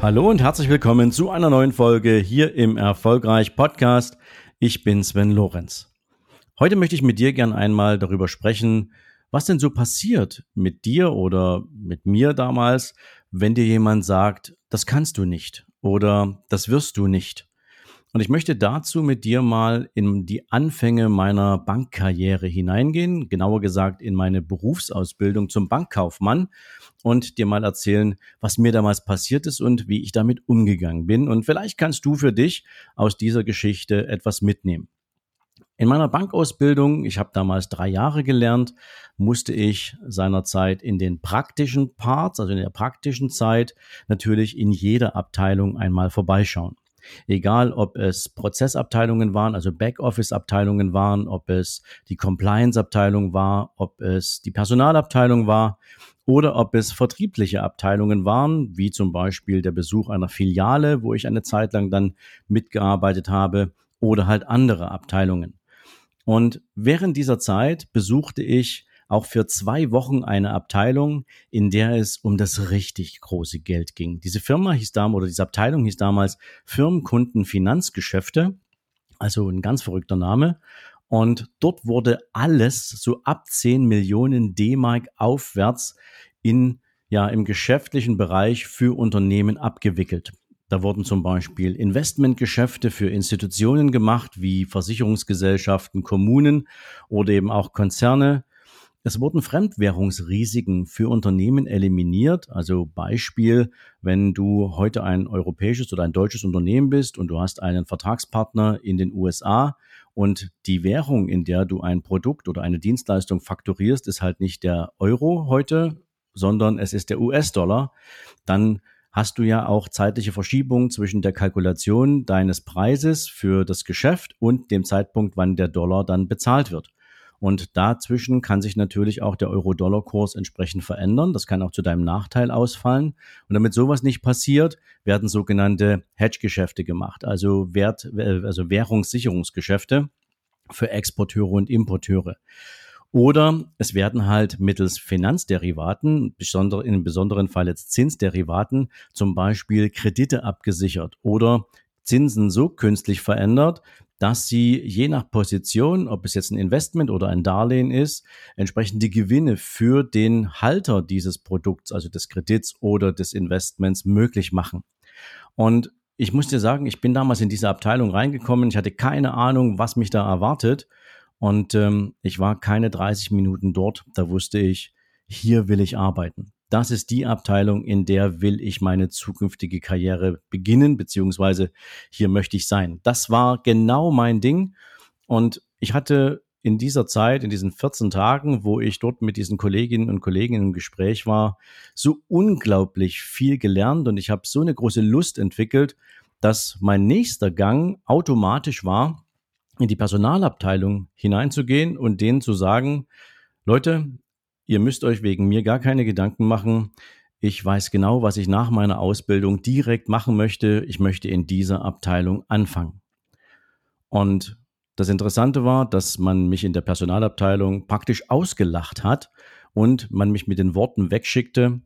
Hallo und herzlich willkommen zu einer neuen Folge hier im Erfolgreich Podcast. Ich bin Sven Lorenz. Heute möchte ich mit dir gern einmal darüber sprechen, was denn so passiert mit dir oder mit mir damals, wenn dir jemand sagt, das kannst du nicht oder das wirst du nicht. Und ich möchte dazu mit dir mal in die Anfänge meiner Bankkarriere hineingehen, genauer gesagt in meine Berufsausbildung zum Bankkaufmann und dir mal erzählen, was mir damals passiert ist und wie ich damit umgegangen bin. Und vielleicht kannst du für dich aus dieser Geschichte etwas mitnehmen. In meiner Bankausbildung, ich habe damals drei Jahre gelernt, musste ich seinerzeit in den praktischen Parts, also in der praktischen Zeit, natürlich in jeder Abteilung einmal vorbeischauen. Egal, ob es Prozessabteilungen waren, also Backoffice-Abteilungen waren, ob es die Compliance-Abteilung war, ob es die Personalabteilung war oder ob es vertriebliche Abteilungen waren, wie zum Beispiel der Besuch einer Filiale, wo ich eine Zeit lang dann mitgearbeitet habe, oder halt andere Abteilungen. Und während dieser Zeit besuchte ich auch für zwei Wochen eine Abteilung, in der es um das richtig große Geld ging. Diese Firma hieß damals, oder diese Abteilung hieß damals Firmenkunden Finanzgeschäfte, also ein ganz verrückter Name. Und dort wurde alles so ab 10 Millionen D-Mark aufwärts in, ja, im geschäftlichen Bereich für Unternehmen abgewickelt. Da wurden zum Beispiel Investmentgeschäfte für Institutionen gemacht, wie Versicherungsgesellschaften, Kommunen oder eben auch Konzerne. Es wurden Fremdwährungsrisiken für Unternehmen eliminiert. Also Beispiel, wenn du heute ein europäisches oder ein deutsches Unternehmen bist und du hast einen Vertragspartner in den USA und die Währung, in der du ein Produkt oder eine Dienstleistung fakturierst, ist halt nicht der Euro heute, sondern es ist der US-Dollar, dann hast du ja auch zeitliche Verschiebungen zwischen der Kalkulation deines Preises für das Geschäft und dem Zeitpunkt, wann der Dollar dann bezahlt wird. Und dazwischen kann sich natürlich auch der Euro-Dollar-Kurs entsprechend verändern. Das kann auch zu deinem Nachteil ausfallen. Und damit sowas nicht passiert, werden sogenannte Hedge-Geschäfte gemacht, also Wert, also Währungssicherungsgeschäfte für Exporteure und Importeure. Oder es werden halt mittels Finanzderivaten, besonder, in besonderen Fall jetzt Zinsderivaten, zum Beispiel Kredite abgesichert oder Zinsen so künstlich verändert, dass sie je nach Position, ob es jetzt ein Investment oder ein Darlehen ist, entsprechend die Gewinne für den Halter dieses Produkts, also des Kredits oder des Investments möglich machen. Und ich muss dir sagen, ich bin damals in diese Abteilung reingekommen. Ich hatte keine Ahnung, was mich da erwartet. Und ähm, ich war keine 30 Minuten dort. Da wusste ich, hier will ich arbeiten. Das ist die Abteilung, in der will ich meine zukünftige Karriere beginnen, beziehungsweise hier möchte ich sein. Das war genau mein Ding. Und ich hatte in dieser Zeit, in diesen 14 Tagen, wo ich dort mit diesen Kolleginnen und Kollegen im Gespräch war, so unglaublich viel gelernt und ich habe so eine große Lust entwickelt, dass mein nächster Gang automatisch war, in die Personalabteilung hineinzugehen und denen zu sagen, Leute, ihr müsst euch wegen mir gar keine Gedanken machen. Ich weiß genau, was ich nach meiner Ausbildung direkt machen möchte. Ich möchte in dieser Abteilung anfangen. Und das Interessante war, dass man mich in der Personalabteilung praktisch ausgelacht hat und man mich mit den Worten wegschickte,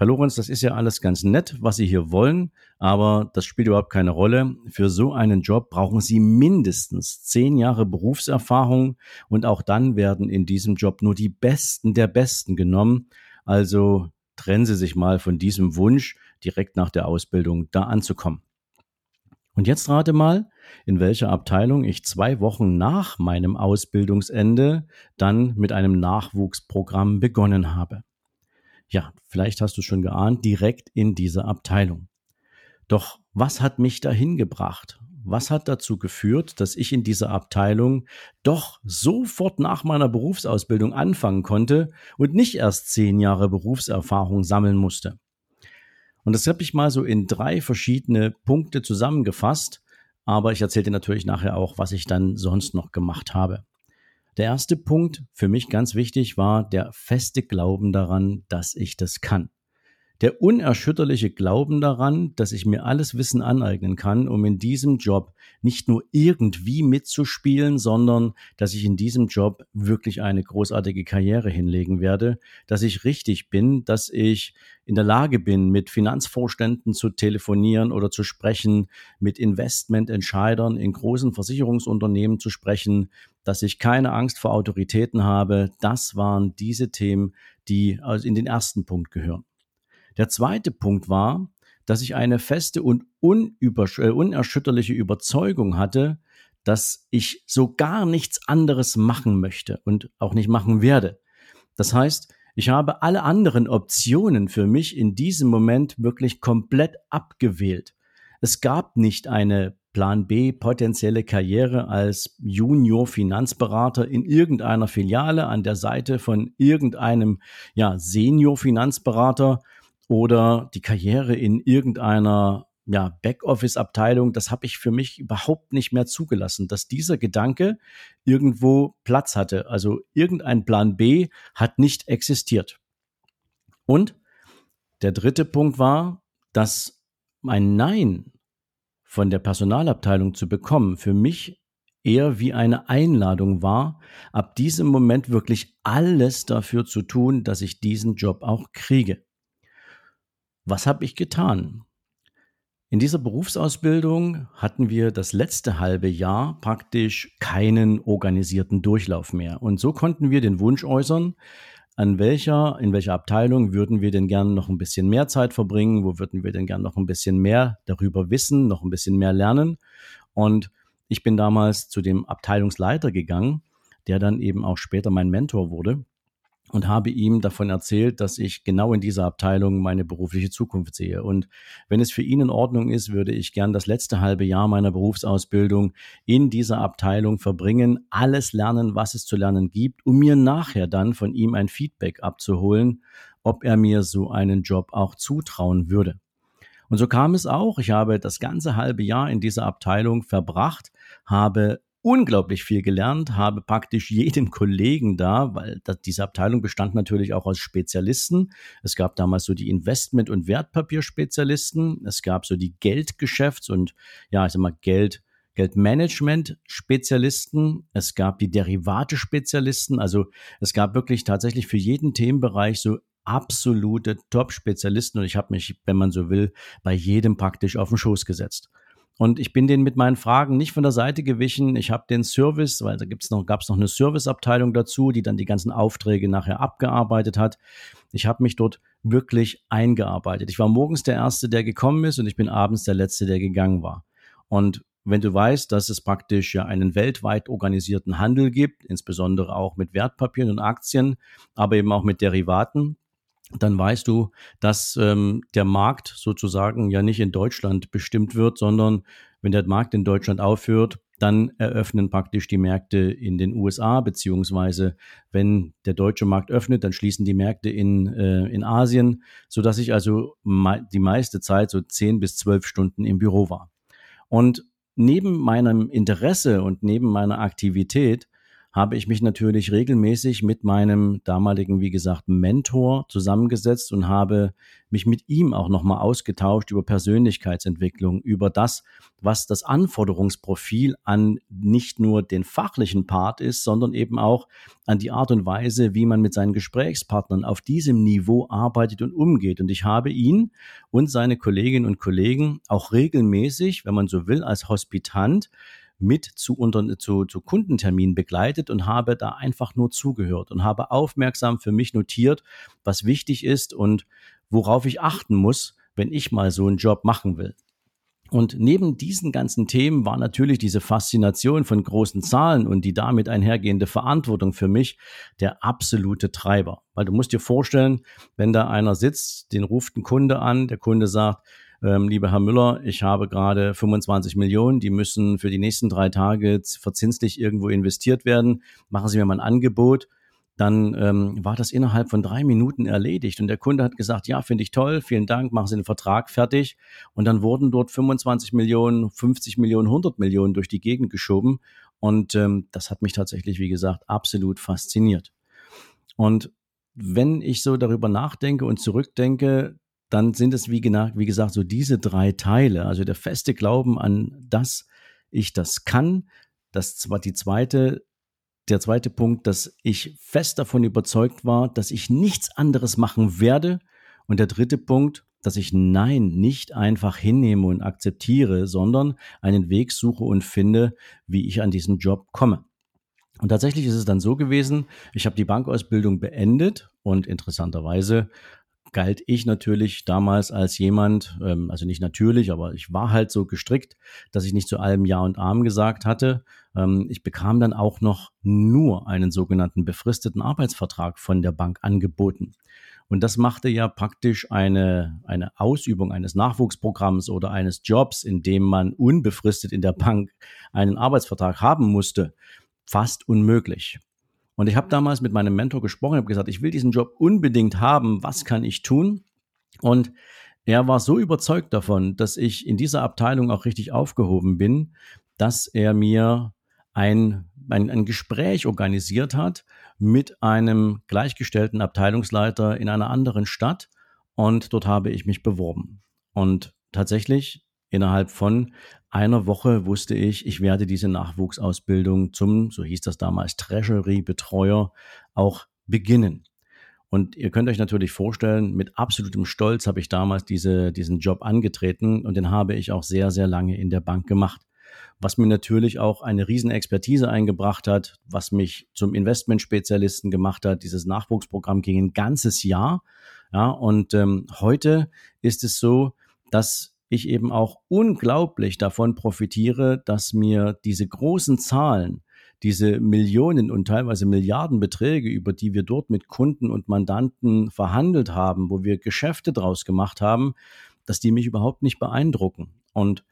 Herr Lorenz, das ist ja alles ganz nett, was Sie hier wollen, aber das spielt überhaupt keine Rolle. Für so einen Job brauchen Sie mindestens zehn Jahre Berufserfahrung und auch dann werden in diesem Job nur die Besten der Besten genommen. Also trennen Sie sich mal von diesem Wunsch, direkt nach der Ausbildung da anzukommen. Und jetzt rate mal, in welcher Abteilung ich zwei Wochen nach meinem Ausbildungsende dann mit einem Nachwuchsprogramm begonnen habe ja, vielleicht hast du schon geahnt, direkt in diese Abteilung. Doch was hat mich dahin gebracht? Was hat dazu geführt, dass ich in dieser Abteilung doch sofort nach meiner Berufsausbildung anfangen konnte und nicht erst zehn Jahre Berufserfahrung sammeln musste? Und das habe ich mal so in drei verschiedene Punkte zusammengefasst, aber ich erzähle dir natürlich nachher auch, was ich dann sonst noch gemacht habe. Der erste Punkt für mich ganz wichtig war der feste Glauben daran, dass ich das kann. Der unerschütterliche Glauben daran, dass ich mir alles Wissen aneignen kann, um in diesem Job nicht nur irgendwie mitzuspielen, sondern dass ich in diesem Job wirklich eine großartige Karriere hinlegen werde, dass ich richtig bin, dass ich in der Lage bin, mit Finanzvorständen zu telefonieren oder zu sprechen, mit Investmententscheidern in großen Versicherungsunternehmen zu sprechen, dass ich keine Angst vor Autoritäten habe. Das waren diese Themen, die in den ersten Punkt gehören. Der zweite Punkt war, dass ich eine feste und äh, unerschütterliche Überzeugung hatte, dass ich so gar nichts anderes machen möchte und auch nicht machen werde. Das heißt, ich habe alle anderen Optionen für mich in diesem Moment wirklich komplett abgewählt. Es gab nicht eine Plan B potenzielle Karriere als Junior Finanzberater in irgendeiner Filiale an der Seite von irgendeinem ja, Senior Finanzberater oder die Karriere in irgendeiner ja, Backoffice-Abteilung, das habe ich für mich überhaupt nicht mehr zugelassen, dass dieser Gedanke irgendwo Platz hatte. Also irgendein Plan B hat nicht existiert. Und der dritte Punkt war, dass mein Nein von der Personalabteilung zu bekommen für mich eher wie eine Einladung war, ab diesem Moment wirklich alles dafür zu tun, dass ich diesen Job auch kriege. Was habe ich getan? In dieser Berufsausbildung hatten wir das letzte halbe Jahr praktisch keinen organisierten Durchlauf mehr. Und so konnten wir den Wunsch äußern, an welcher, in welcher Abteilung würden wir denn gern noch ein bisschen mehr Zeit verbringen, wo würden wir denn gern noch ein bisschen mehr darüber wissen, noch ein bisschen mehr lernen. Und ich bin damals zu dem Abteilungsleiter gegangen, der dann eben auch später mein Mentor wurde und habe ihm davon erzählt, dass ich genau in dieser Abteilung meine berufliche Zukunft sehe. Und wenn es für ihn in Ordnung ist, würde ich gern das letzte halbe Jahr meiner Berufsausbildung in dieser Abteilung verbringen, alles lernen, was es zu lernen gibt, um mir nachher dann von ihm ein Feedback abzuholen, ob er mir so einen Job auch zutrauen würde. Und so kam es auch. Ich habe das ganze halbe Jahr in dieser Abteilung verbracht, habe unglaublich viel gelernt, habe praktisch jeden Kollegen da, weil das, diese Abteilung bestand natürlich auch aus Spezialisten. Es gab damals so die Investment- und Wertpapierspezialisten, es gab so die Geldgeschäfts- und ja, ich sag mal Geld, Geldmanagement-Spezialisten, es gab die Derivate-Spezialisten, also es gab wirklich tatsächlich für jeden Themenbereich so absolute Top-Spezialisten und ich habe mich, wenn man so will, bei jedem praktisch auf den Schoß gesetzt. Und ich bin denen mit meinen Fragen nicht von der Seite gewichen. Ich habe den Service, weil da noch, gab es noch eine Serviceabteilung dazu, die dann die ganzen Aufträge nachher abgearbeitet hat. Ich habe mich dort wirklich eingearbeitet. Ich war morgens der Erste, der gekommen ist und ich bin abends der Letzte, der gegangen war. Und wenn du weißt, dass es praktisch ja einen weltweit organisierten Handel gibt, insbesondere auch mit Wertpapieren und Aktien, aber eben auch mit Derivaten, dann weißt du, dass ähm, der Markt sozusagen ja nicht in Deutschland bestimmt wird, sondern wenn der Markt in Deutschland aufhört, dann eröffnen praktisch die Märkte in den USA, beziehungsweise wenn der deutsche Markt öffnet, dann schließen die Märkte in, äh, in Asien, so dass ich also me die meiste Zeit so zehn bis zwölf Stunden im Büro war. Und neben meinem Interesse und neben meiner Aktivität habe ich mich natürlich regelmäßig mit meinem damaligen, wie gesagt, Mentor zusammengesetzt und habe mich mit ihm auch nochmal ausgetauscht über Persönlichkeitsentwicklung, über das, was das Anforderungsprofil an nicht nur den fachlichen Part ist, sondern eben auch an die Art und Weise, wie man mit seinen Gesprächspartnern auf diesem Niveau arbeitet und umgeht. Und ich habe ihn und seine Kolleginnen und Kollegen auch regelmäßig, wenn man so will, als Hospitant mit zu, unter, zu, zu Kundenterminen begleitet und habe da einfach nur zugehört und habe aufmerksam für mich notiert, was wichtig ist und worauf ich achten muss, wenn ich mal so einen Job machen will. Und neben diesen ganzen Themen war natürlich diese Faszination von großen Zahlen und die damit einhergehende Verantwortung für mich der absolute Treiber. Weil du musst dir vorstellen, wenn da einer sitzt, den ruft ein Kunde an, der Kunde sagt, ähm, lieber Herr Müller, ich habe gerade 25 Millionen, die müssen für die nächsten drei Tage verzinslich irgendwo investiert werden. Machen Sie mir mal ein Angebot. dann ähm, war das innerhalb von drei Minuten erledigt. Und der Kunde hat gesagt, ja, finde ich toll, vielen Dank, machen Sie den Vertrag fertig. Und dann wurden dort 25 Millionen, 50 Millionen, 100 Millionen durch die Gegend geschoben. Und ähm, das hat mich tatsächlich, wie gesagt, absolut fasziniert. Und wenn ich so darüber nachdenke und zurückdenke, dann sind es, wie, wie gesagt, so diese drei Teile. Also der feste Glauben an, dass ich das kann. Das war die zweite der zweite Punkt, dass ich fest davon überzeugt war, dass ich nichts anderes machen werde. Und der dritte Punkt, dass ich Nein nicht einfach hinnehme und akzeptiere, sondern einen Weg suche und finde, wie ich an diesen Job komme. Und tatsächlich ist es dann so gewesen, ich habe die Bankausbildung beendet und interessanterweise galt ich natürlich damals als jemand, ähm, also nicht natürlich, aber ich war halt so gestrickt, dass ich nicht zu allem Ja und Arm gesagt hatte. Ähm, ich bekam dann auch noch nur einen sogenannten befristeten Arbeitsvertrag von der Bank angeboten. Und das machte ja praktisch eine, eine Ausübung eines Nachwuchsprogramms oder eines Jobs, in dem man unbefristet in der Bank einen Arbeitsvertrag haben musste, fast unmöglich. Und ich habe damals mit meinem Mentor gesprochen, habe gesagt, ich will diesen Job unbedingt haben. Was kann ich tun? Und er war so überzeugt davon, dass ich in dieser Abteilung auch richtig aufgehoben bin, dass er mir ein, ein, ein Gespräch organisiert hat mit einem gleichgestellten Abteilungsleiter in einer anderen Stadt. Und dort habe ich mich beworben. Und tatsächlich innerhalb von einer Woche wusste ich, ich werde diese Nachwuchsausbildung zum, so hieß das damals, Treasury-Betreuer auch beginnen. Und ihr könnt euch natürlich vorstellen, mit absolutem Stolz habe ich damals diese, diesen Job angetreten und den habe ich auch sehr, sehr lange in der Bank gemacht. Was mir natürlich auch eine Riesenexpertise eingebracht hat, was mich zum Investmentspezialisten gemacht hat. Dieses Nachwuchsprogramm ging ein ganzes Jahr. Ja, und ähm, heute ist es so, dass ich eben auch unglaublich davon profitiere, dass mir diese großen Zahlen, diese Millionen und teilweise Milliardenbeträge, über die wir dort mit Kunden und Mandanten verhandelt haben, wo wir Geschäfte draus gemacht haben, dass die mich überhaupt nicht beeindrucken. Und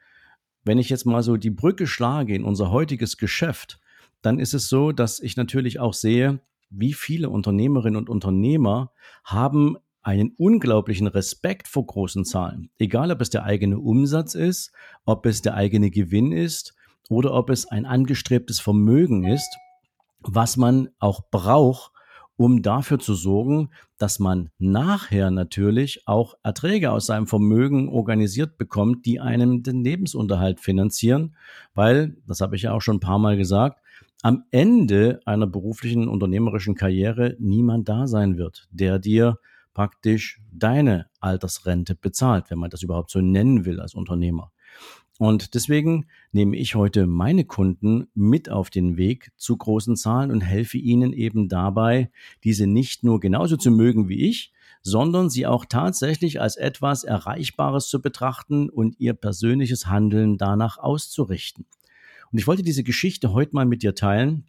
wenn ich jetzt mal so die Brücke schlage in unser heutiges Geschäft, dann ist es so, dass ich natürlich auch sehe, wie viele Unternehmerinnen und Unternehmer haben einen unglaublichen Respekt vor großen Zahlen. Egal, ob es der eigene Umsatz ist, ob es der eigene Gewinn ist oder ob es ein angestrebtes Vermögen ist, was man auch braucht, um dafür zu sorgen, dass man nachher natürlich auch Erträge aus seinem Vermögen organisiert bekommt, die einem den Lebensunterhalt finanzieren, weil, das habe ich ja auch schon ein paar Mal gesagt, am Ende einer beruflichen unternehmerischen Karriere niemand da sein wird, der dir praktisch deine Altersrente bezahlt, wenn man das überhaupt so nennen will als Unternehmer. Und deswegen nehme ich heute meine Kunden mit auf den Weg zu großen Zahlen und helfe ihnen eben dabei, diese nicht nur genauso zu mögen wie ich, sondern sie auch tatsächlich als etwas Erreichbares zu betrachten und ihr persönliches Handeln danach auszurichten. Und ich wollte diese Geschichte heute mal mit dir teilen,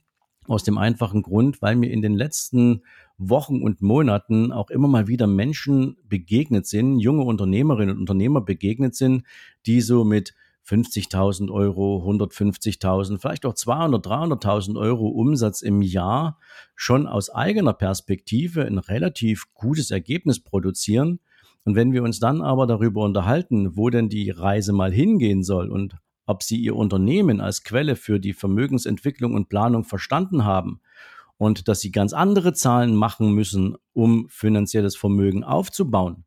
aus dem einfachen Grund, weil mir in den letzten Wochen und Monaten auch immer mal wieder Menschen begegnet sind, junge Unternehmerinnen und Unternehmer begegnet sind, die so mit 50.000 Euro, 150.000, vielleicht auch 200, 300.000 Euro Umsatz im Jahr schon aus eigener Perspektive ein relativ gutes Ergebnis produzieren. Und wenn wir uns dann aber darüber unterhalten, wo denn die Reise mal hingehen soll und ob sie ihr Unternehmen als Quelle für die Vermögensentwicklung und Planung verstanden haben und dass sie ganz andere Zahlen machen müssen, um finanzielles Vermögen aufzubauen,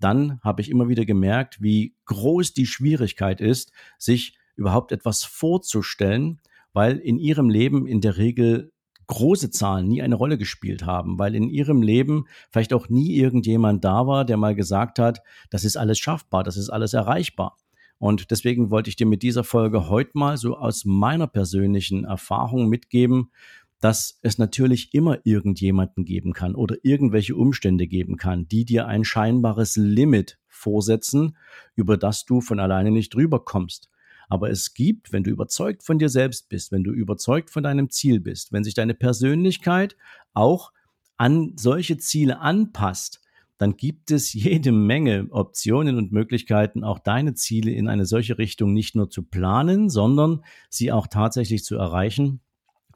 dann habe ich immer wieder gemerkt, wie groß die Schwierigkeit ist, sich überhaupt etwas vorzustellen, weil in ihrem Leben in der Regel große Zahlen nie eine Rolle gespielt haben, weil in ihrem Leben vielleicht auch nie irgendjemand da war, der mal gesagt hat, das ist alles schaffbar, das ist alles erreichbar. Und deswegen wollte ich dir mit dieser Folge heute mal so aus meiner persönlichen Erfahrung mitgeben, dass es natürlich immer irgendjemanden geben kann oder irgendwelche Umstände geben kann, die dir ein scheinbares Limit vorsetzen, über das du von alleine nicht drüber kommst. Aber es gibt, wenn du überzeugt von dir selbst bist, wenn du überzeugt von deinem Ziel bist, wenn sich deine Persönlichkeit auch an solche Ziele anpasst, dann gibt es jede Menge Optionen und Möglichkeiten, auch deine Ziele in eine solche Richtung nicht nur zu planen, sondern sie auch tatsächlich zu erreichen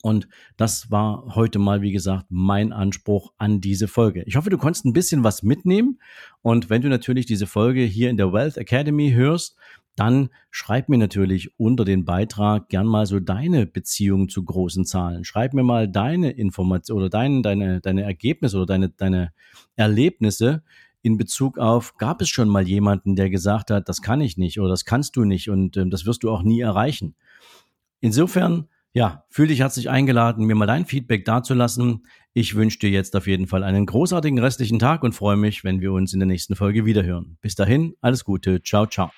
Und das war heute mal, wie gesagt, mein Anspruch an diese Folge. Ich hoffe, du konntest ein bisschen was mitnehmen. Und wenn du natürlich diese Folge hier in der Wealth Academy hörst, dann schreib mir natürlich unter den Beitrag gern mal so deine Beziehung zu großen Zahlen. Schreib mir mal deine Information oder deine, deine, deine Ergebnisse oder deine, deine Erlebnisse in Bezug auf, gab es schon mal jemanden, der gesagt hat, das kann ich nicht oder das kannst du nicht und äh, das wirst du auch nie erreichen. Insofern ja, fühl dich herzlich eingeladen, mir mal dein Feedback dazulassen. Ich wünsche dir jetzt auf jeden Fall einen großartigen restlichen Tag und freue mich, wenn wir uns in der nächsten Folge wiederhören. Bis dahin, alles Gute, ciao, ciao.